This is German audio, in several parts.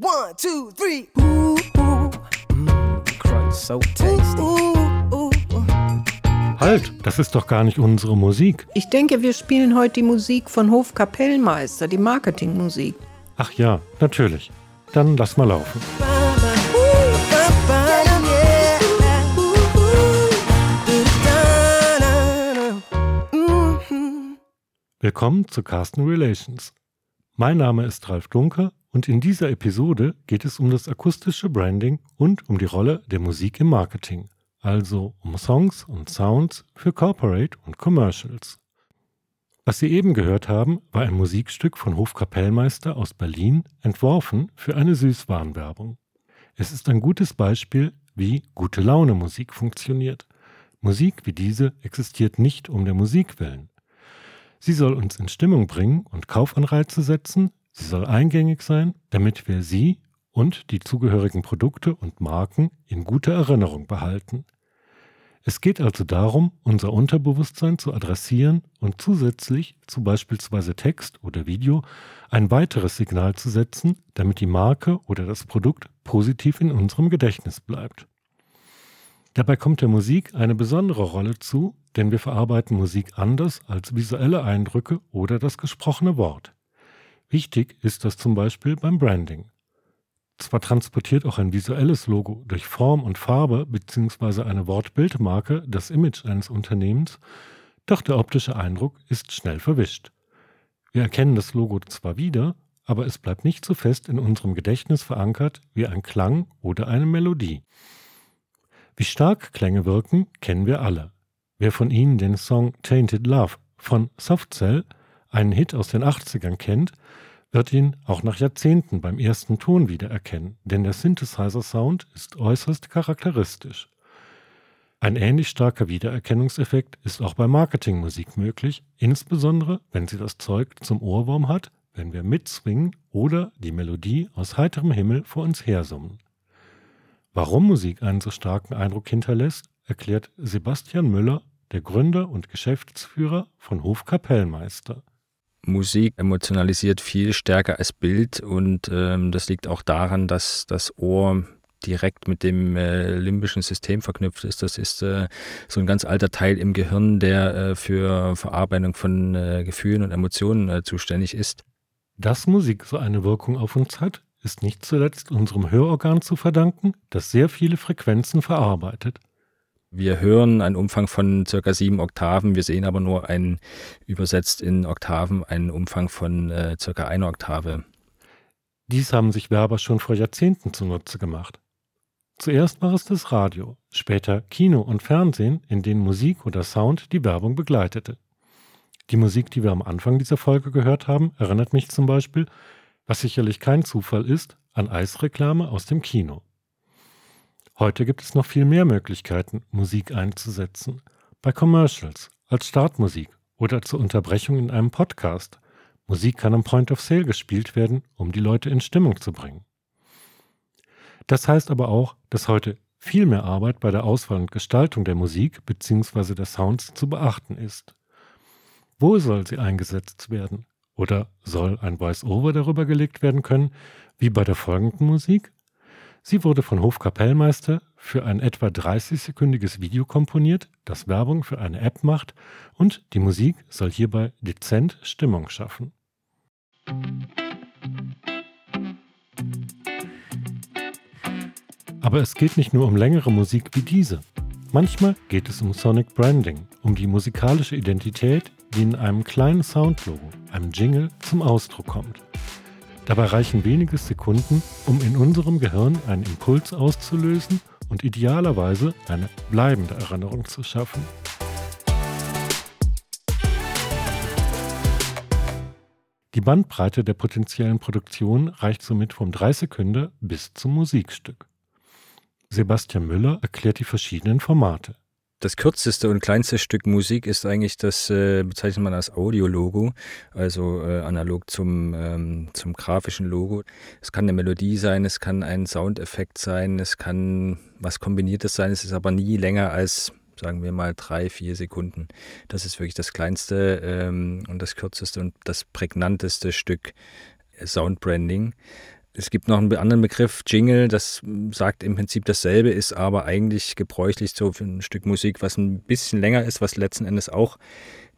One, two, three. Ooh, ooh. Mm, crunch so tasty. Ooh, ooh, ooh. Halt, das ist doch gar nicht unsere Musik. Ich denke, wir spielen heute die Musik von Hofkapellmeister, die Marketingmusik. Ach ja, natürlich. Dann lass mal laufen. Willkommen zu Carsten Relations. Mein Name ist Ralf Dunker und in dieser Episode geht es um das akustische Branding und um die Rolle der Musik im Marketing, also um Songs und Sounds für Corporate und Commercials. Was Sie eben gehört haben, war ein Musikstück von Hofkapellmeister aus Berlin, entworfen für eine Süßwarenwerbung. Es ist ein gutes Beispiel, wie gute Laune Musik funktioniert. Musik wie diese existiert nicht um der Musik willen. Sie soll uns in Stimmung bringen und Kaufanreize setzen. Sie soll eingängig sein, damit wir sie und die zugehörigen Produkte und Marken in guter Erinnerung behalten. Es geht also darum, unser Unterbewusstsein zu adressieren und zusätzlich zu beispielsweise Text oder Video ein weiteres Signal zu setzen, damit die Marke oder das Produkt positiv in unserem Gedächtnis bleibt. Dabei kommt der Musik eine besondere Rolle zu, denn wir verarbeiten Musik anders als visuelle Eindrücke oder das gesprochene Wort. Wichtig ist das zum Beispiel beim Branding. Zwar transportiert auch ein visuelles Logo durch Form und Farbe bzw. eine Wortbildmarke das Image eines Unternehmens, doch der optische Eindruck ist schnell verwischt. Wir erkennen das Logo zwar wieder, aber es bleibt nicht so fest in unserem Gedächtnis verankert wie ein Klang oder eine Melodie. Wie stark Klänge wirken, kennen wir alle. Wer von Ihnen den Song Tainted Love von Soft Cell, einen Hit aus den 80ern, kennt, wird ihn auch nach Jahrzehnten beim ersten Ton wiedererkennen, denn der Synthesizer-Sound ist äußerst charakteristisch. Ein ähnlich starker Wiedererkennungseffekt ist auch bei Marketingmusik möglich, insbesondere wenn sie das Zeug zum Ohrwurm hat, wenn wir mitswingen oder die Melodie aus heiterem Himmel vor uns hersummen. Warum Musik einen so starken Eindruck hinterlässt, erklärt Sebastian Müller der Gründer und Geschäftsführer von Hofkapellmeister. Musik emotionalisiert viel stärker als Bild und ähm, das liegt auch daran, dass das Ohr direkt mit dem äh, limbischen System verknüpft ist. Das ist äh, so ein ganz alter Teil im Gehirn, der äh, für Verarbeitung von äh, Gefühlen und Emotionen äh, zuständig ist. Dass Musik so eine Wirkung auf uns hat, ist nicht zuletzt unserem Hörorgan zu verdanken, das sehr viele Frequenzen verarbeitet. Wir hören einen Umfang von circa sieben Oktaven, wir sehen aber nur einen übersetzt in Oktaven einen Umfang von äh, circa einer Oktave. Dies haben sich Werber schon vor Jahrzehnten zunutze gemacht. Zuerst war es das Radio, später Kino und Fernsehen, in denen Musik oder Sound die Werbung begleitete. Die Musik, die wir am Anfang dieser Folge gehört haben, erinnert mich zum Beispiel, was sicherlich kein Zufall ist, an Eisreklame aus dem Kino. Heute gibt es noch viel mehr Möglichkeiten, Musik einzusetzen. Bei Commercials, als Startmusik oder zur Unterbrechung in einem Podcast. Musik kann am Point of Sale gespielt werden, um die Leute in Stimmung zu bringen. Das heißt aber auch, dass heute viel mehr Arbeit bei der Auswahl und Gestaltung der Musik bzw. der Sounds zu beachten ist. Wo soll sie eingesetzt werden? Oder soll ein Voice-Over darüber gelegt werden können, wie bei der folgenden Musik? Sie wurde von Hofkapellmeister für ein etwa 30-sekündiges Video komponiert, das Werbung für eine App macht und die Musik soll hierbei dezent Stimmung schaffen. Aber es geht nicht nur um längere Musik wie diese. Manchmal geht es um Sonic Branding, um die musikalische Identität, die in einem kleinen Soundlogo, einem Jingle, zum Ausdruck kommt. Dabei reichen wenige Sekunden, um in unserem Gehirn einen Impuls auszulösen und idealerweise eine bleibende Erinnerung zu schaffen. Die Bandbreite der potenziellen Produktion reicht somit vom 3 Sekunden bis zum Musikstück. Sebastian Müller erklärt die verschiedenen Formate. Das kürzeste und kleinste Stück Musik ist eigentlich das, äh, bezeichnet man als Audiologo, also äh, analog zum, ähm, zum grafischen Logo. Es kann eine Melodie sein, es kann ein Soundeffekt sein, es kann was Kombiniertes sein, es ist aber nie länger als, sagen wir mal, drei, vier Sekunden. Das ist wirklich das kleinste ähm, und das kürzeste und das prägnanteste Stück Soundbranding. Es gibt noch einen anderen Begriff, Jingle, das sagt im Prinzip dasselbe, ist aber eigentlich gebräuchlich so für ein Stück Musik, was ein bisschen länger ist, was letzten Endes auch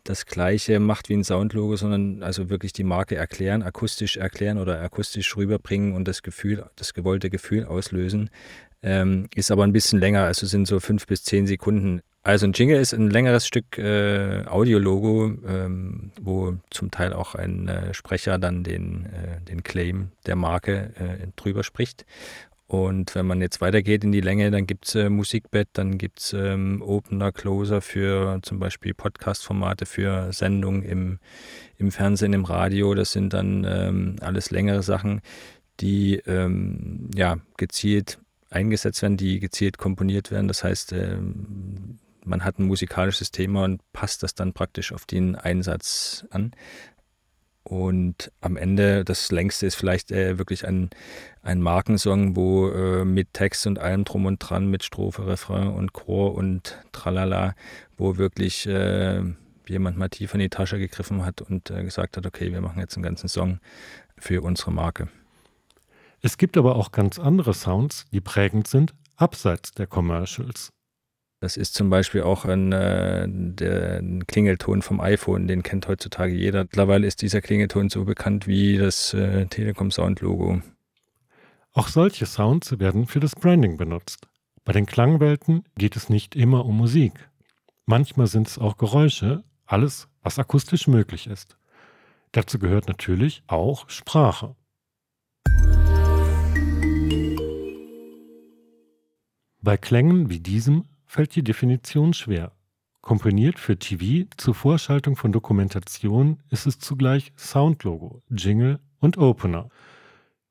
das gleiche macht wie ein Soundlogo, sondern also wirklich die Marke erklären, akustisch erklären oder akustisch rüberbringen und das Gefühl, das gewollte Gefühl auslösen. Ähm, ist aber ein bisschen länger, also sind so fünf bis zehn Sekunden. Also ein Jingle ist ein längeres Stück äh, Audiologo, ähm, wo zum Teil auch ein äh, Sprecher dann den, äh, den Claim der Marke äh, drüber spricht. Und wenn man jetzt weitergeht in die Länge, dann gibt es äh, Musikbett, dann gibt es ähm, Opener, Closer für zum Beispiel Podcast-Formate, für Sendungen im, im Fernsehen, im Radio. Das sind dann ähm, alles längere Sachen, die ähm, ja, gezielt eingesetzt werden, die gezielt komponiert werden. Das heißt, ähm, man hat ein musikalisches Thema und passt das dann praktisch auf den Einsatz an. Und am Ende, das längste ist vielleicht äh, wirklich ein, ein Markensong, wo äh, mit Text und allem drum und dran, mit Strophe, Refrain und Chor und Tralala, wo wirklich äh, jemand mal tief in die Tasche gegriffen hat und äh, gesagt hat, okay, wir machen jetzt einen ganzen Song für unsere Marke. Es gibt aber auch ganz andere Sounds, die prägend sind, abseits der Commercials. Das ist zum Beispiel auch ein, äh, der ein Klingelton vom iPhone, den kennt heutzutage jeder. Mittlerweile ist dieser Klingelton so bekannt wie das äh, Telekom Sound Logo. Auch solche Sounds werden für das Branding benutzt. Bei den Klangwelten geht es nicht immer um Musik. Manchmal sind es auch Geräusche, alles, was akustisch möglich ist. Dazu gehört natürlich auch Sprache. Bei Klängen wie diesem fällt die Definition schwer. Komponiert für TV zur Vorschaltung von Dokumentation ist es zugleich Soundlogo, Jingle und Opener.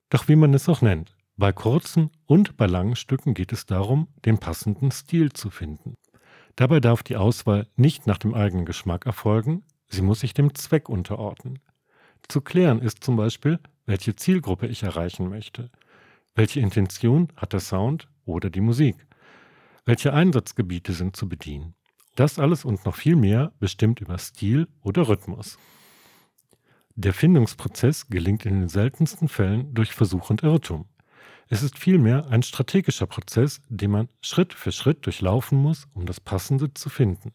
Doch wie man es auch nennt, bei kurzen und bei langen Stücken geht es darum, den passenden Stil zu finden. Dabei darf die Auswahl nicht nach dem eigenen Geschmack erfolgen, sie muss sich dem Zweck unterordnen. Zu klären ist zum Beispiel, welche Zielgruppe ich erreichen möchte. Welche Intention hat der Sound oder die Musik? Welche Einsatzgebiete sind zu bedienen? Das alles und noch viel mehr bestimmt über Stil oder Rhythmus. Der Findungsprozess gelingt in den seltensten Fällen durch Versuch und Irrtum. Es ist vielmehr ein strategischer Prozess, den man Schritt für Schritt durchlaufen muss, um das Passende zu finden.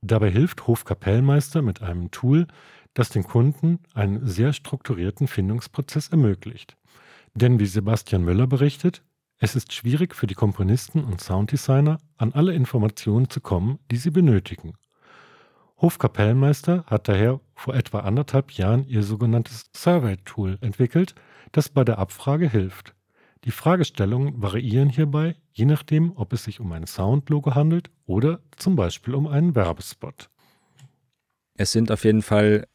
Dabei hilft Hofkapellmeister mit einem Tool, das den Kunden einen sehr strukturierten Findungsprozess ermöglicht. Denn wie Sebastian Müller berichtet, es ist schwierig für die Komponisten und Sounddesigner, an alle Informationen zu kommen, die sie benötigen. Hofkapellmeister hat daher vor etwa anderthalb Jahren ihr sogenanntes Survey-Tool entwickelt, das bei der Abfrage hilft. Die Fragestellungen variieren hierbei, je nachdem, ob es sich um ein Soundlogo handelt oder zum Beispiel um einen Werbespot. Es sind auf jeden Fall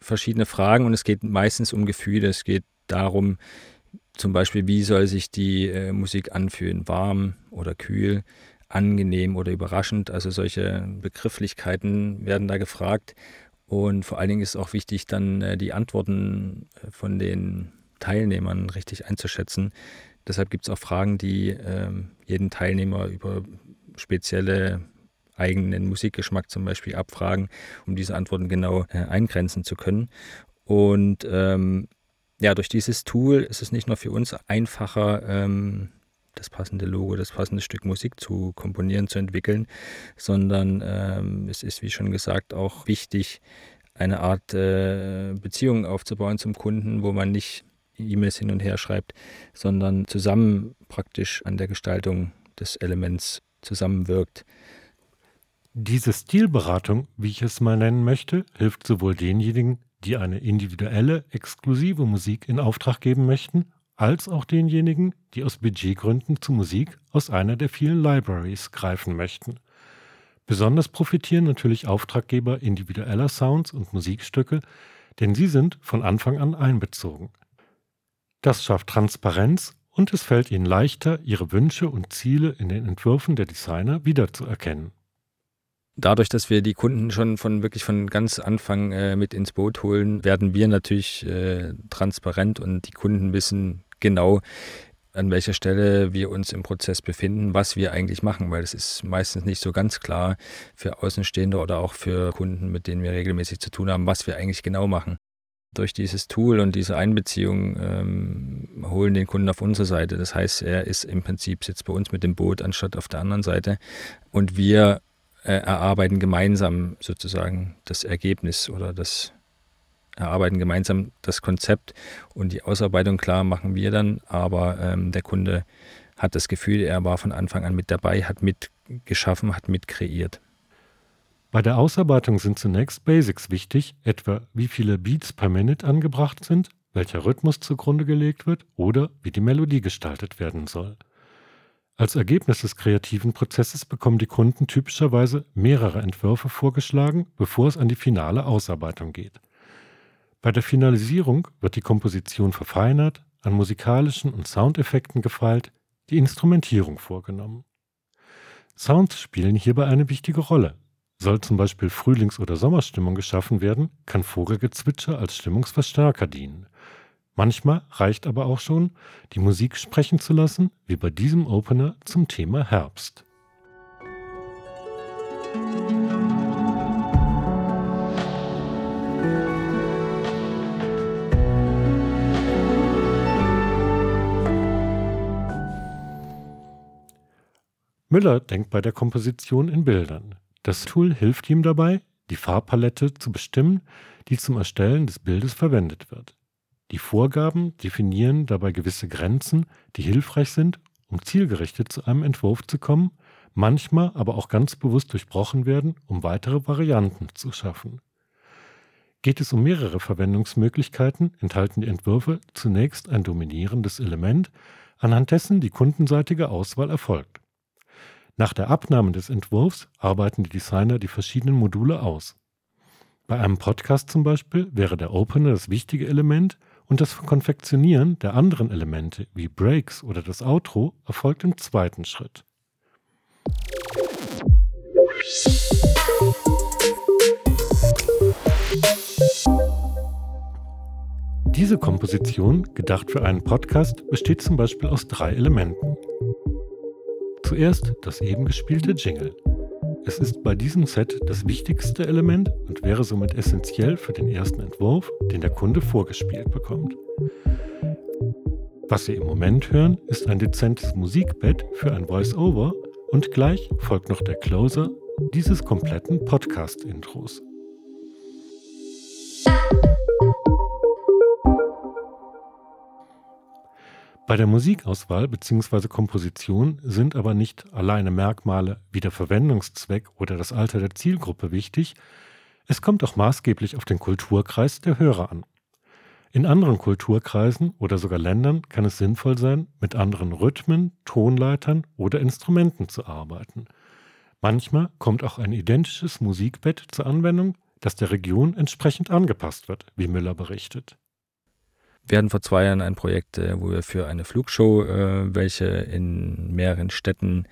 verschiedene Fragen und es geht meistens um Gefühle. Es geht darum, zum Beispiel, wie soll sich die äh, Musik anfühlen? Warm oder kühl, angenehm oder überraschend? Also solche Begrifflichkeiten werden da gefragt. Und vor allen Dingen ist auch wichtig, dann äh, die Antworten äh, von den Teilnehmern richtig einzuschätzen. Deshalb gibt es auch Fragen, die äh, jeden Teilnehmer über spezielle eigenen Musikgeschmack zum Beispiel abfragen, um diese Antworten genau äh, eingrenzen zu können. Und ähm, ja, durch dieses Tool ist es nicht nur für uns einfacher, ähm, das passende Logo, das passende Stück Musik zu komponieren, zu entwickeln, sondern ähm, es ist, wie schon gesagt, auch wichtig, eine Art äh, Beziehung aufzubauen zum Kunden, wo man nicht E-Mails hin und her schreibt, sondern zusammen praktisch an der Gestaltung des Elements zusammenwirkt. Diese Stilberatung, wie ich es mal nennen möchte, hilft sowohl denjenigen, die eine individuelle, exklusive Musik in Auftrag geben möchten, als auch denjenigen, die aus Budgetgründen zu Musik aus einer der vielen Libraries greifen möchten. Besonders profitieren natürlich Auftraggeber individueller Sounds und Musikstücke, denn sie sind von Anfang an einbezogen. Das schafft Transparenz und es fällt ihnen leichter, ihre Wünsche und Ziele in den Entwürfen der Designer wiederzuerkennen dadurch, dass wir die Kunden schon von wirklich von ganz Anfang äh, mit ins Boot holen, werden wir natürlich äh, transparent und die Kunden wissen genau, an welcher Stelle wir uns im Prozess befinden, was wir eigentlich machen, weil es ist meistens nicht so ganz klar für Außenstehende oder auch für Kunden, mit denen wir regelmäßig zu tun haben, was wir eigentlich genau machen. durch dieses Tool und diese Einbeziehung ähm, holen den Kunden auf unsere Seite. Das heißt, er ist im Prinzip sitzt bei uns mit dem Boot anstatt auf der anderen Seite und wir äh, erarbeiten gemeinsam sozusagen das Ergebnis oder das erarbeiten gemeinsam das Konzept und die Ausarbeitung klar machen wir dann, aber ähm, der Kunde hat das Gefühl, er war von Anfang an mit dabei, hat mitgeschaffen, hat mitkreiert. Bei der Ausarbeitung sind zunächst Basics wichtig, etwa wie viele Beats per Minute angebracht sind, welcher Rhythmus zugrunde gelegt wird oder wie die Melodie gestaltet werden soll. Als Ergebnis des kreativen Prozesses bekommen die Kunden typischerweise mehrere Entwürfe vorgeschlagen, bevor es an die finale Ausarbeitung geht. Bei der Finalisierung wird die Komposition verfeinert, an musikalischen und Soundeffekten gefeilt, die Instrumentierung vorgenommen. Sounds spielen hierbei eine wichtige Rolle, soll zum Beispiel Frühlings- oder Sommerstimmung geschaffen werden, kann Vogelgezwitscher als Stimmungsverstärker dienen. Manchmal reicht aber auch schon, die Musik sprechen zu lassen, wie bei diesem Opener zum Thema Herbst. Müller denkt bei der Komposition in Bildern. Das Tool hilft ihm dabei, die Farbpalette zu bestimmen, die zum Erstellen des Bildes verwendet wird. Die Vorgaben definieren dabei gewisse Grenzen, die hilfreich sind, um zielgerichtet zu einem Entwurf zu kommen, manchmal aber auch ganz bewusst durchbrochen werden, um weitere Varianten zu schaffen. Geht es um mehrere Verwendungsmöglichkeiten, enthalten die Entwürfe zunächst ein dominierendes Element, anhand dessen die kundenseitige Auswahl erfolgt. Nach der Abnahme des Entwurfs arbeiten die Designer die verschiedenen Module aus. Bei einem Podcast zum Beispiel wäre der Opener das wichtige Element und das Konfektionieren der anderen Elemente wie Breaks oder das Outro erfolgt im zweiten Schritt. Diese Komposition, gedacht für einen Podcast, besteht zum Beispiel aus drei Elementen. Zuerst das eben gespielte Jingle. Es ist bei diesem Set das wichtigste Element und wäre somit essentiell für den ersten Entwurf, den der Kunde vorgespielt bekommt. Was Sie im Moment hören, ist ein dezentes Musikbett für ein Voice-Over und gleich folgt noch der Closer dieses kompletten Podcast-Intros. Bei der Musikauswahl bzw. Komposition sind aber nicht alleine Merkmale wie der Verwendungszweck oder das Alter der Zielgruppe wichtig, es kommt auch maßgeblich auf den Kulturkreis der Hörer an. In anderen Kulturkreisen oder sogar Ländern kann es sinnvoll sein, mit anderen Rhythmen, Tonleitern oder Instrumenten zu arbeiten. Manchmal kommt auch ein identisches Musikbett zur Anwendung, das der Region entsprechend angepasst wird, wie Müller berichtet. Wir hatten vor zwei Jahren ein Projekt, äh, wo wir für eine Flugshow, äh, welche in mehreren Städten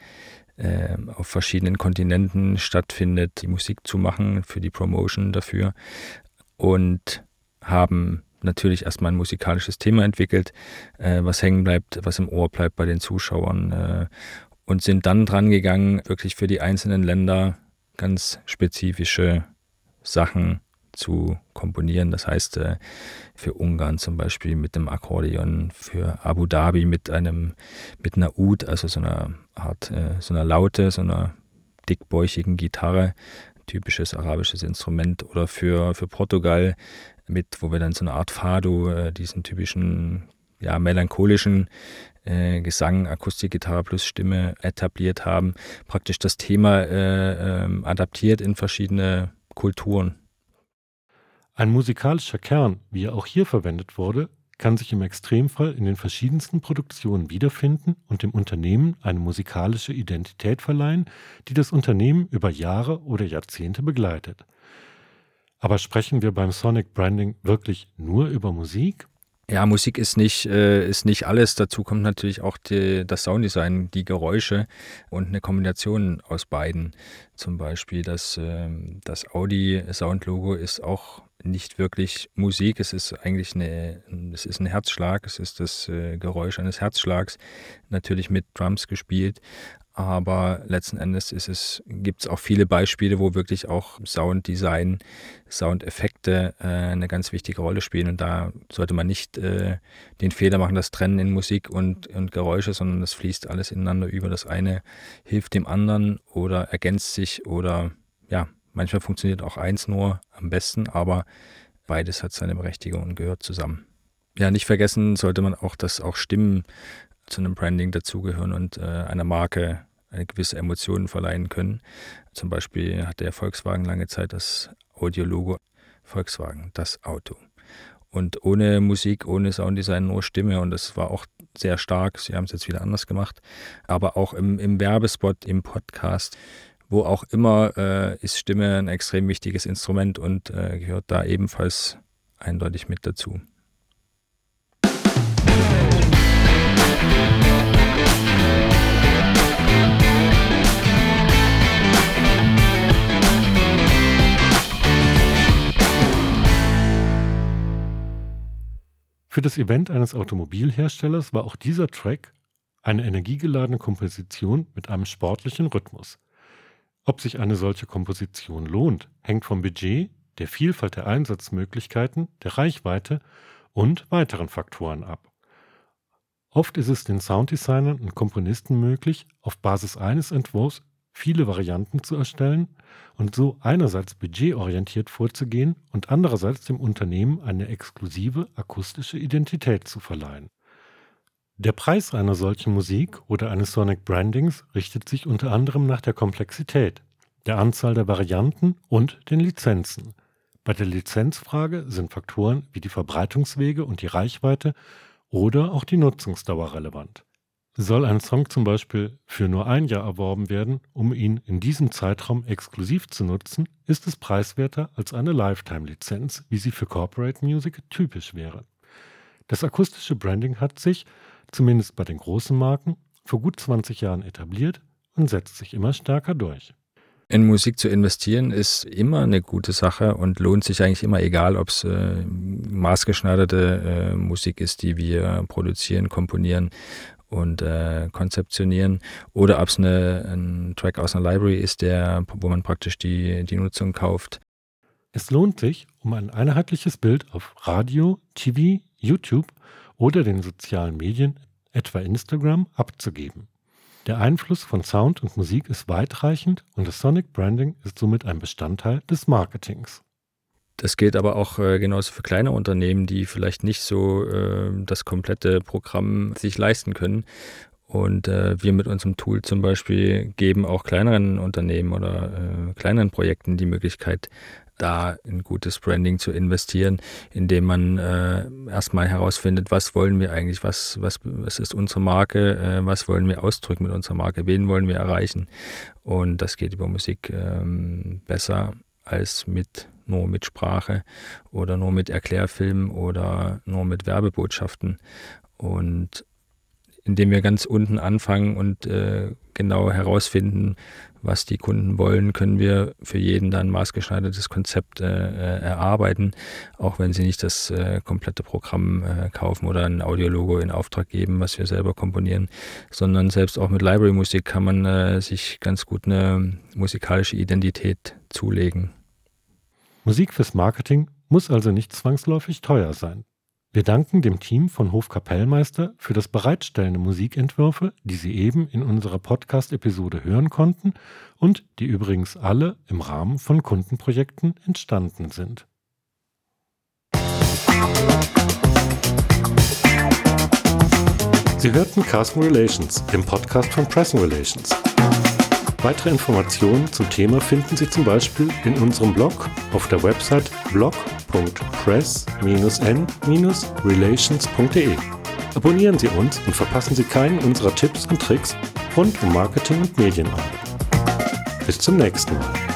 äh, auf verschiedenen Kontinenten stattfindet, die Musik zu machen für die Promotion dafür. Und haben natürlich erstmal ein musikalisches Thema entwickelt, was hängen bleibt, was im Ohr bleibt bei den Zuschauern und sind dann dran gegangen, wirklich für die einzelnen Länder ganz spezifische Sachen zu komponieren. Das heißt, äh, für Ungarn zum Beispiel mit dem Akkordeon, für Abu Dhabi mit einem, mit einer Ud, also so einer Art, äh, so einer Laute, so einer dickbäuchigen Gitarre, typisches arabisches Instrument, oder für, für Portugal mit, wo wir dann so eine Art Fado, äh, diesen typischen, ja, melancholischen Gesang, Akustikgitarre plus Stimme etabliert haben, praktisch das Thema äh, äh, adaptiert in verschiedene Kulturen. Ein musikalischer Kern, wie er auch hier verwendet wurde, kann sich im Extremfall in den verschiedensten Produktionen wiederfinden und dem Unternehmen eine musikalische Identität verleihen, die das Unternehmen über Jahre oder Jahrzehnte begleitet. Aber sprechen wir beim Sonic Branding wirklich nur über Musik? Ja, Musik ist nicht, äh, ist nicht alles. Dazu kommt natürlich auch die, das Sounddesign, die Geräusche und eine Kombination aus beiden. Zum Beispiel das, ähm, das Audi-Sound-Logo ist auch nicht wirklich Musik, es ist eigentlich eine, es ist ein Herzschlag, es ist das äh, Geräusch eines Herzschlags, natürlich mit Drums gespielt, aber letzten Endes ist es, gibt es auch viele Beispiele, wo wirklich auch Sounddesign, Soundeffekte äh, eine ganz wichtige Rolle spielen. Und da sollte man nicht äh, den Fehler machen, das Trennen in Musik und, und Geräusche, sondern das fließt alles ineinander über. Das eine hilft dem anderen oder ergänzt sich oder ja, manchmal funktioniert auch eins nur am besten, aber beides hat seine Berechtigung und gehört zusammen. Ja, nicht vergessen sollte man auch, dass auch Stimmen zu einem Branding dazugehören und äh, einer Marke eine gewisse Emotionen verleihen können. Zum Beispiel hat der Volkswagen lange Zeit das Audiologo Volkswagen, das Auto. Und ohne Musik, ohne Sounddesign, nur Stimme. Und das war auch sehr stark. Sie haben es jetzt wieder anders gemacht. Aber auch im, im Werbespot, im Podcast, wo auch immer, äh, ist Stimme ein extrem wichtiges Instrument und äh, gehört da ebenfalls eindeutig mit dazu. Für das Event eines Automobilherstellers war auch dieser Track eine energiegeladene Komposition mit einem sportlichen Rhythmus. Ob sich eine solche Komposition lohnt, hängt vom Budget, der Vielfalt der Einsatzmöglichkeiten, der Reichweite und weiteren Faktoren ab. Oft ist es den Sounddesignern und Komponisten möglich, auf Basis eines Entwurfs viele Varianten zu erstellen und so einerseits budgetorientiert vorzugehen und andererseits dem Unternehmen eine exklusive akustische Identität zu verleihen. Der Preis einer solchen Musik oder eines Sonic Brandings richtet sich unter anderem nach der Komplexität, der Anzahl der Varianten und den Lizenzen. Bei der Lizenzfrage sind Faktoren wie die Verbreitungswege und die Reichweite oder auch die Nutzungsdauer relevant. Soll ein Song zum Beispiel für nur ein Jahr erworben werden, um ihn in diesem Zeitraum exklusiv zu nutzen, ist es preiswerter als eine Lifetime-Lizenz, wie sie für Corporate Music typisch wäre. Das akustische Branding hat sich, zumindest bei den großen Marken, vor gut 20 Jahren etabliert und setzt sich immer stärker durch. In Musik zu investieren ist immer eine gute Sache und lohnt sich eigentlich immer, egal ob es äh, maßgeschneiderte äh, Musik ist, die wir produzieren, komponieren und äh, konzeptionieren oder ob es ein Track aus einer Library ist, der, wo man praktisch die, die Nutzung kauft. Es lohnt sich, um ein einheitliches Bild auf Radio, TV, YouTube oder den sozialen Medien, etwa Instagram, abzugeben. Der Einfluss von Sound und Musik ist weitreichend und das Sonic Branding ist somit ein Bestandteil des Marketings. Das gilt aber auch äh, genauso für kleine Unternehmen, die vielleicht nicht so äh, das komplette Programm sich leisten können. Und äh, wir mit unserem Tool zum Beispiel geben auch kleineren Unternehmen oder äh, kleineren Projekten die Möglichkeit, da in gutes Branding zu investieren, indem man äh, erstmal herausfindet, was wollen wir eigentlich, was, was, was ist unsere Marke, äh, was wollen wir ausdrücken mit unserer Marke, wen wollen wir erreichen. Und das geht über Musik ähm, besser als mit nur mit Sprache oder nur mit Erklärfilmen oder nur mit Werbebotschaften. Und indem wir ganz unten anfangen und äh, genau herausfinden, was die Kunden wollen, können wir für jeden dann ein maßgeschneidertes Konzept äh, äh, erarbeiten, auch wenn sie nicht das äh, komplette Programm äh, kaufen oder ein Audiologo in Auftrag geben, was wir selber komponieren, sondern selbst auch mit Library-Musik kann man äh, sich ganz gut eine musikalische Identität zulegen. Musik fürs Marketing muss also nicht zwangsläufig teuer sein. Wir danken dem Team von Hofkapellmeister für das Bereitstellen der Musikentwürfe, die Sie eben in unserer Podcast-Episode hören konnten und die übrigens alle im Rahmen von Kundenprojekten entstanden sind. Sie hörten Carsten Relations, dem Podcast von Press Relations. Weitere Informationen zum Thema finden Sie zum Beispiel in unserem Blog auf der Website blog.press-n-relations.de. Abonnieren Sie uns und verpassen Sie keinen unserer Tipps und Tricks rund um Marketing und Medienarbeit. Bis zum nächsten Mal.